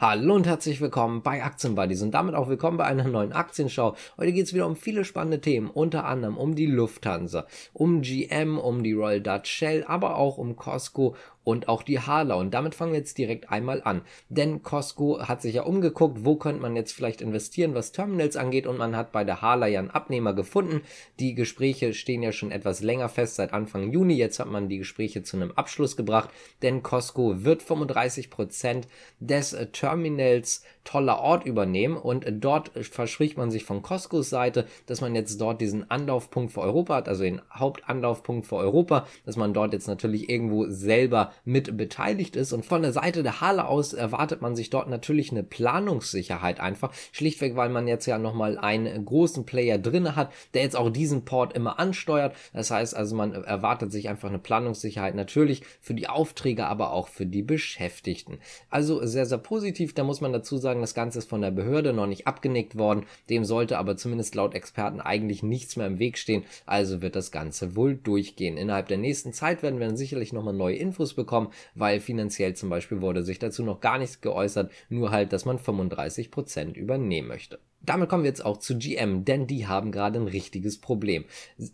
Hallo und herzlich willkommen bei Aktienbuddies und damit auch willkommen bei einer neuen Aktienschau. Heute geht es wieder um viele spannende Themen, unter anderem um die Lufthansa, um GM, um die Royal Dutch Shell, aber auch um Costco und auch die Hala. Und damit fangen wir jetzt direkt einmal an. Denn Costco hat sich ja umgeguckt, wo könnte man jetzt vielleicht investieren, was Terminals angeht. Und man hat bei der Hala ja einen Abnehmer gefunden. Die Gespräche stehen ja schon etwas länger fest, seit Anfang Juni. Jetzt hat man die Gespräche zu einem Abschluss gebracht. Denn Costco wird 35 Prozent des Terminals toller Ort übernehmen. Und dort verspricht man sich von Costcos Seite, dass man jetzt dort diesen Anlaufpunkt für Europa hat, also den Hauptanlaufpunkt für Europa, dass man dort jetzt natürlich irgendwo selber mit beteiligt ist. Und von der Seite der Halle aus erwartet man sich dort natürlich eine Planungssicherheit einfach. Schlichtweg, weil man jetzt ja nochmal einen großen Player drin hat, der jetzt auch diesen Port immer ansteuert. Das heißt also, man erwartet sich einfach eine Planungssicherheit natürlich für die Aufträge, aber auch für die Beschäftigten. Also sehr, sehr positiv. Da muss man dazu sagen, das Ganze ist von der Behörde noch nicht abgenickt worden. Dem sollte aber zumindest laut Experten eigentlich nichts mehr im Weg stehen. Also wird das Ganze wohl durchgehen. Innerhalb der nächsten Zeit werden wir dann sicherlich nochmal neue Infos bekommen bekommen, weil finanziell zum Beispiel wurde sich dazu noch gar nichts geäußert, nur halt, dass man 35% übernehmen möchte. Damit kommen wir jetzt auch zu GM, denn die haben gerade ein richtiges Problem.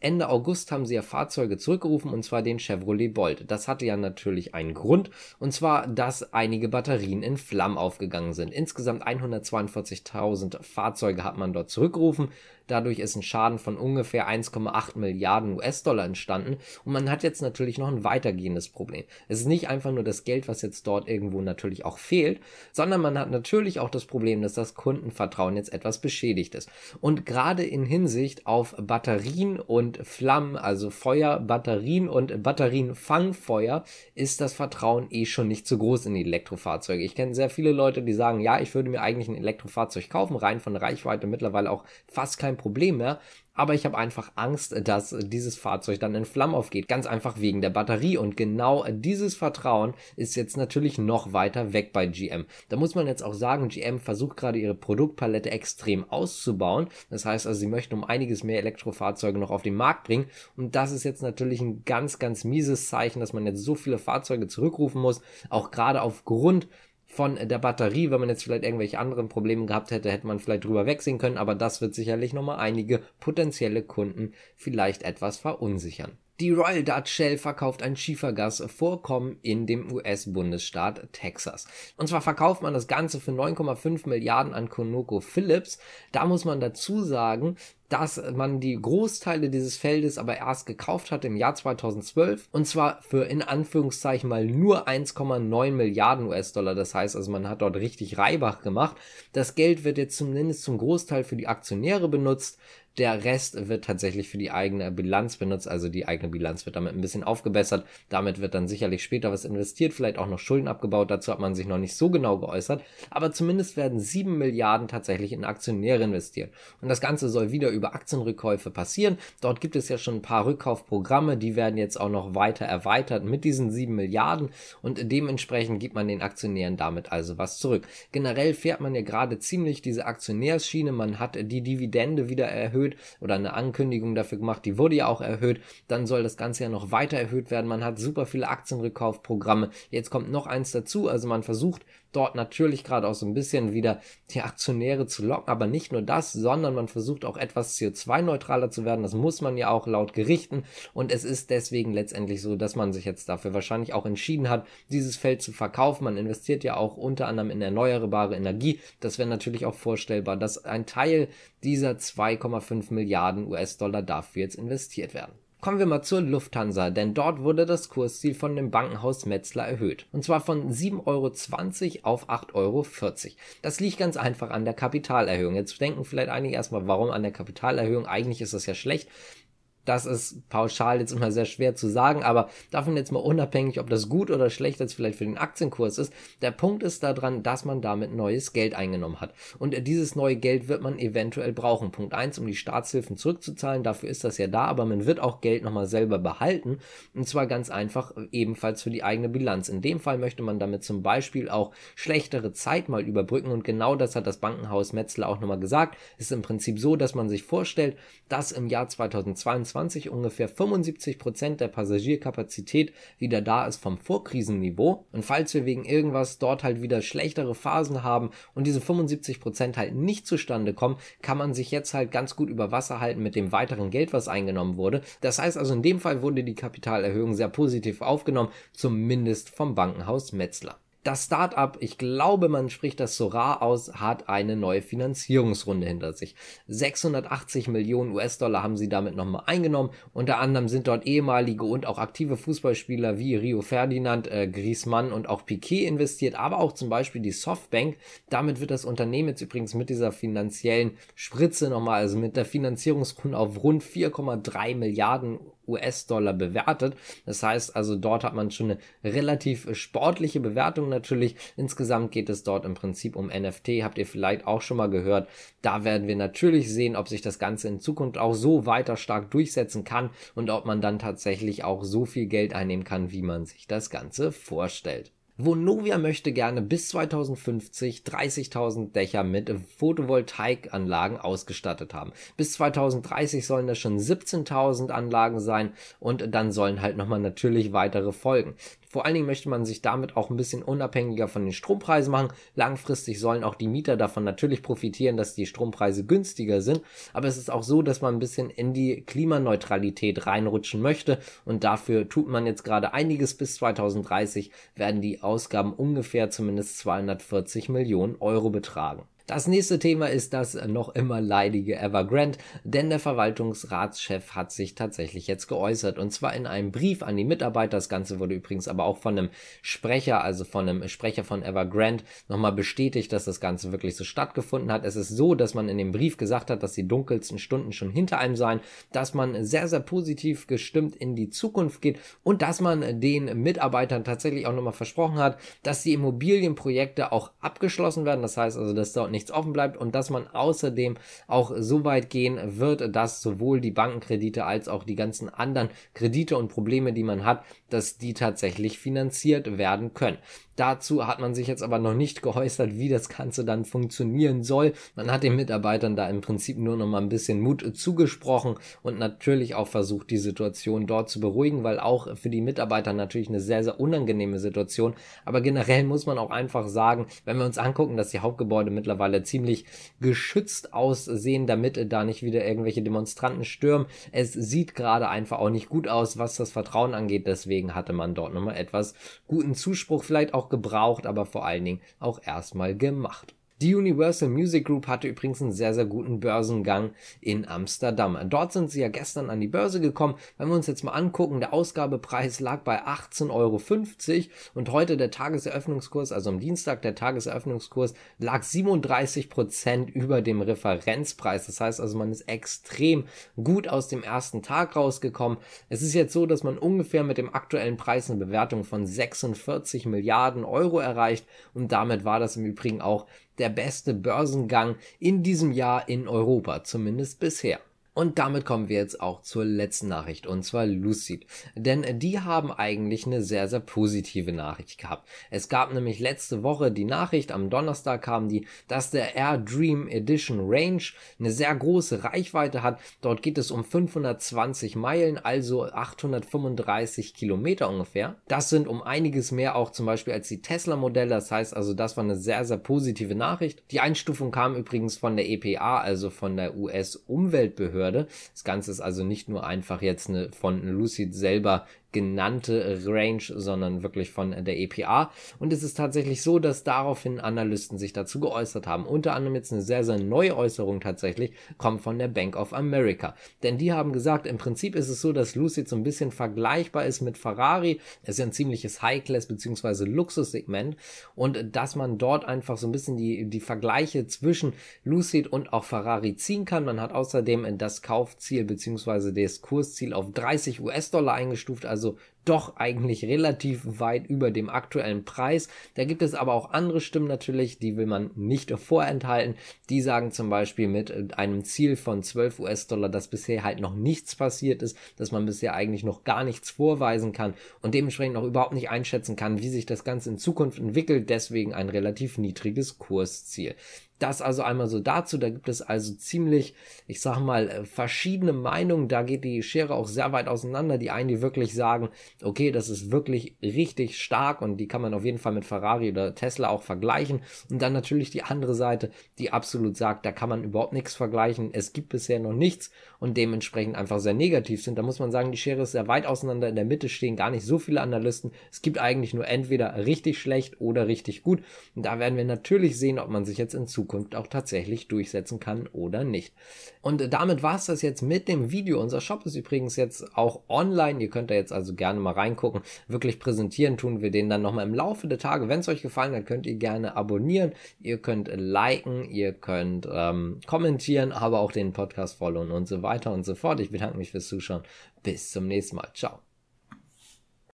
Ende August haben sie ja Fahrzeuge zurückgerufen und zwar den Chevrolet Bolt. Das hatte ja natürlich einen Grund und zwar, dass einige Batterien in Flammen aufgegangen sind. Insgesamt 142.000 Fahrzeuge hat man dort zurückgerufen. Dadurch ist ein Schaden von ungefähr 1,8 Milliarden US-Dollar entstanden und man hat jetzt natürlich noch ein weitergehendes Problem. Es ist nicht einfach nur das Geld, was jetzt dort irgendwo natürlich auch fehlt, sondern man hat natürlich auch das Problem, dass das Kundenvertrauen jetzt etwas beschädigt ist. Und gerade in Hinsicht auf Batterien und Flammen, also Feuer, Batterien und Batterienfangfeuer, ist das Vertrauen eh schon nicht so groß in die Elektrofahrzeuge. Ich kenne sehr viele Leute, die sagen, ja, ich würde mir eigentlich ein Elektrofahrzeug kaufen, rein von Reichweite mittlerweile auch fast kein Problem mehr. Aber ich habe einfach Angst, dass dieses Fahrzeug dann in Flammen aufgeht, ganz einfach wegen der Batterie. Und genau dieses Vertrauen ist jetzt natürlich noch weiter weg bei GM. Da muss man jetzt auch sagen, GM versucht gerade ihre Produktpalette extrem auszubauen. Das heißt also, sie möchten um einiges mehr Elektrofahrzeuge noch auf den Markt bringen. Und das ist jetzt natürlich ein ganz, ganz mieses Zeichen, dass man jetzt so viele Fahrzeuge zurückrufen muss, auch gerade aufgrund von der Batterie. Wenn man jetzt vielleicht irgendwelche anderen Probleme gehabt hätte, hätte man vielleicht drüber wegsehen können, aber das wird sicherlich nochmal einige potenzielle Kunden vielleicht etwas verunsichern. Die Royal Dutch Shell verkauft ein Schiefergasvorkommen in dem US-Bundesstaat Texas. Und zwar verkauft man das Ganze für 9,5 Milliarden an ConocoPhillips. Da muss man dazu sagen, dass man die Großteile dieses Feldes aber erst gekauft hat im Jahr 2012 und zwar für in Anführungszeichen mal nur 1,9 Milliarden US-Dollar. Das heißt also, man hat dort richtig Reibach gemacht. Das Geld wird jetzt zumindest zum Großteil für die Aktionäre benutzt. Der Rest wird tatsächlich für die eigene Bilanz benutzt, also die eigene Bilanz wird damit ein bisschen aufgebessert. Damit wird dann sicherlich später was investiert, vielleicht auch noch Schulden abgebaut. Dazu hat man sich noch nicht so genau geäußert. Aber zumindest werden 7 Milliarden tatsächlich in Aktionäre investiert. Und das Ganze soll wieder über Aktienrückkäufe passieren. Dort gibt es ja schon ein paar Rückkaufprogramme, die werden jetzt auch noch weiter erweitert mit diesen 7 Milliarden und dementsprechend gibt man den Aktionären damit also was zurück. Generell fährt man ja gerade ziemlich diese Aktionärsschiene, man hat die Dividende wieder erhöht oder eine Ankündigung dafür gemacht, die wurde ja auch erhöht, dann soll das Ganze ja noch weiter erhöht werden, man hat super viele Aktienrückkaufprogramme, jetzt kommt noch eins dazu, also man versucht dort natürlich gerade auch so ein bisschen wieder die Aktionäre zu locken, aber nicht nur das, sondern man versucht auch etwas CO2-neutraler zu werden. Das muss man ja auch laut Gerichten und es ist deswegen letztendlich so, dass man sich jetzt dafür wahrscheinlich auch entschieden hat, dieses Feld zu verkaufen. Man investiert ja auch unter anderem in erneuerbare Energie. Das wäre natürlich auch vorstellbar, dass ein Teil dieser 2,5 Milliarden US-Dollar dafür jetzt investiert werden. Kommen wir mal zur Lufthansa, denn dort wurde das Kursziel von dem Bankenhaus Metzler erhöht. Und zwar von 7,20 Euro auf 8,40 Euro. Das liegt ganz einfach an der Kapitalerhöhung. Jetzt denken vielleicht einige erstmal, warum an der Kapitalerhöhung? Eigentlich ist das ja schlecht. Das ist pauschal jetzt immer sehr schwer zu sagen, aber davon jetzt mal unabhängig, ob das gut oder schlecht jetzt vielleicht für den Aktienkurs ist. Der Punkt ist daran, dass man damit neues Geld eingenommen hat. Und dieses neue Geld wird man eventuell brauchen. Punkt eins, um die Staatshilfen zurückzuzahlen. Dafür ist das ja da, aber man wird auch Geld nochmal selber behalten. Und zwar ganz einfach ebenfalls für die eigene Bilanz. In dem Fall möchte man damit zum Beispiel auch schlechtere Zeit mal überbrücken. Und genau das hat das Bankenhaus Metzler auch nochmal gesagt. Es ist im Prinzip so, dass man sich vorstellt, dass im Jahr 2022 2021 ungefähr 75 Prozent der Passagierkapazität wieder da ist vom Vorkrisenniveau. Und falls wir wegen irgendwas dort halt wieder schlechtere Phasen haben und diese 75 Prozent halt nicht zustande kommen, kann man sich jetzt halt ganz gut über Wasser halten mit dem weiteren Geld, was eingenommen wurde. Das heißt also, in dem Fall wurde die Kapitalerhöhung sehr positiv aufgenommen, zumindest vom Bankenhaus Metzler. Das Startup, ich glaube, man spricht das so rar aus, hat eine neue Finanzierungsrunde hinter sich. 680 Millionen US-Dollar haben sie damit nochmal eingenommen. Unter anderem sind dort ehemalige und auch aktive Fußballspieler wie Rio Ferdinand, äh, Griezmann und auch Piquet investiert, aber auch zum Beispiel die Softbank. Damit wird das Unternehmen jetzt übrigens mit dieser finanziellen Spritze nochmal, also mit der Finanzierungsrunde auf rund 4,3 Milliarden US-Dollar bewertet. Das heißt also, dort hat man schon eine relativ sportliche Bewertung natürlich. Insgesamt geht es dort im Prinzip um NFT, habt ihr vielleicht auch schon mal gehört. Da werden wir natürlich sehen, ob sich das Ganze in Zukunft auch so weiter stark durchsetzen kann und ob man dann tatsächlich auch so viel Geld einnehmen kann, wie man sich das Ganze vorstellt. Vonovia möchte gerne bis 2050 30.000 Dächer mit Photovoltaikanlagen ausgestattet haben. Bis 2030 sollen das schon 17.000 Anlagen sein und dann sollen halt nochmal natürlich weitere folgen. Vor allen Dingen möchte man sich damit auch ein bisschen unabhängiger von den Strompreisen machen. Langfristig sollen auch die Mieter davon natürlich profitieren, dass die Strompreise günstiger sind. Aber es ist auch so, dass man ein bisschen in die Klimaneutralität reinrutschen möchte. Und dafür tut man jetzt gerade einiges. Bis 2030 werden die Ausgaben ungefähr zumindest 240 Millionen Euro betragen. Das nächste Thema ist das noch immer leidige Evergrande, denn der Verwaltungsratschef hat sich tatsächlich jetzt geäußert und zwar in einem Brief an die Mitarbeiter. Das Ganze wurde übrigens aber auch von einem Sprecher, also von einem Sprecher von Evergrande, nochmal bestätigt, dass das Ganze wirklich so stattgefunden hat. Es ist so, dass man in dem Brief gesagt hat, dass die dunkelsten Stunden schon hinter einem seien, dass man sehr, sehr positiv gestimmt in die Zukunft geht und dass man den Mitarbeitern tatsächlich auch nochmal versprochen hat, dass die Immobilienprojekte auch abgeschlossen werden. Das heißt also, dass dort nichts offen bleibt und dass man außerdem auch so weit gehen wird, dass sowohl die Bankenkredite als auch die ganzen anderen Kredite und Probleme, die man hat, dass die tatsächlich finanziert werden können. Dazu hat man sich jetzt aber noch nicht geäußert, wie das Ganze dann funktionieren soll. Man hat den Mitarbeitern da im Prinzip nur noch mal ein bisschen Mut zugesprochen und natürlich auch versucht, die Situation dort zu beruhigen, weil auch für die Mitarbeiter natürlich eine sehr, sehr unangenehme Situation. Aber generell muss man auch einfach sagen, wenn wir uns angucken, dass die Hauptgebäude mittlerweile ziemlich geschützt aussehen, damit da nicht wieder irgendwelche Demonstranten stürmen. Es sieht gerade einfach auch nicht gut aus, was das Vertrauen angeht. Deswegen hatte man dort nochmal etwas guten Zuspruch, vielleicht auch gebraucht, aber vor allen Dingen auch erstmal gemacht. Die Universal Music Group hatte übrigens einen sehr, sehr guten Börsengang in Amsterdam. Dort sind sie ja gestern an die Börse gekommen. Wenn wir uns jetzt mal angucken, der Ausgabepreis lag bei 18,50 Euro und heute der Tageseröffnungskurs, also am Dienstag der Tageseröffnungskurs, lag 37 Prozent über dem Referenzpreis. Das heißt also, man ist extrem gut aus dem ersten Tag rausgekommen. Es ist jetzt so, dass man ungefähr mit dem aktuellen Preis eine Bewertung von 46 Milliarden Euro erreicht und damit war das im Übrigen auch der beste Börsengang in diesem Jahr in Europa, zumindest bisher. Und damit kommen wir jetzt auch zur letzten Nachricht, und zwar Lucid. Denn die haben eigentlich eine sehr, sehr positive Nachricht gehabt. Es gab nämlich letzte Woche die Nachricht, am Donnerstag kam die, dass der Air Dream Edition Range eine sehr große Reichweite hat. Dort geht es um 520 Meilen, also 835 Kilometer ungefähr. Das sind um einiges mehr auch zum Beispiel als die Tesla-Modelle. Das heißt also, das war eine sehr, sehr positive Nachricht. Die Einstufung kam übrigens von der EPA, also von der US-Umweltbehörde. Behörde. Das Ganze ist also nicht nur einfach jetzt eine von Lucid selber genannte Range, sondern wirklich von der EPA. Und es ist tatsächlich so, dass daraufhin Analysten sich dazu geäußert haben. Unter anderem jetzt eine sehr, sehr neue Äußerung tatsächlich kommt von der Bank of America. Denn die haben gesagt, im Prinzip ist es so, dass Lucid so ein bisschen vergleichbar ist mit Ferrari. Es ist ja ein ziemliches High-Class bzw. Luxussegment und dass man dort einfach so ein bisschen die, die Vergleiche zwischen Lucid und auch Ferrari ziehen kann. Man hat außerdem das Kaufziel bzw. das Kursziel auf 30 US-Dollar eingestuft, also caso doch eigentlich relativ weit über dem aktuellen Preis. Da gibt es aber auch andere Stimmen natürlich, die will man nicht vorenthalten. Die sagen zum Beispiel mit einem Ziel von 12 US-Dollar, dass bisher halt noch nichts passiert ist, dass man bisher eigentlich noch gar nichts vorweisen kann und dementsprechend auch überhaupt nicht einschätzen kann, wie sich das Ganze in Zukunft entwickelt. Deswegen ein relativ niedriges Kursziel. Das also einmal so dazu. Da gibt es also ziemlich, ich sag mal, äh, verschiedene Meinungen. Da geht die Schere auch sehr weit auseinander. Die einen, die wirklich sagen, okay, das ist wirklich richtig stark und die kann man auf jeden Fall mit Ferrari oder Tesla auch vergleichen. Und dann natürlich die andere Seite, die absolut sagt, da kann man überhaupt nichts vergleichen. Es gibt bisher noch nichts und dementsprechend einfach sehr negativ sind. Da muss man sagen, die Schere ist sehr weit auseinander. In der Mitte stehen gar nicht so viele Analysten. Es gibt eigentlich nur entweder richtig schlecht oder richtig gut. Und da werden wir natürlich sehen, ob man sich jetzt in Zukunft auch tatsächlich durchsetzen kann oder nicht. Und damit war es das jetzt mit dem Video. Unser Shop ist übrigens jetzt auch online. Ihr könnt da jetzt also gerne mal reingucken. Wirklich präsentieren tun wir den dann nochmal im Laufe der Tage. Wenn es euch gefallen hat, könnt ihr gerne abonnieren. Ihr könnt liken, ihr könnt ähm, kommentieren, aber auch den Podcast followen und so weiter und so fort. Ich bedanke mich fürs Zuschauen. Bis zum nächsten Mal. Ciao.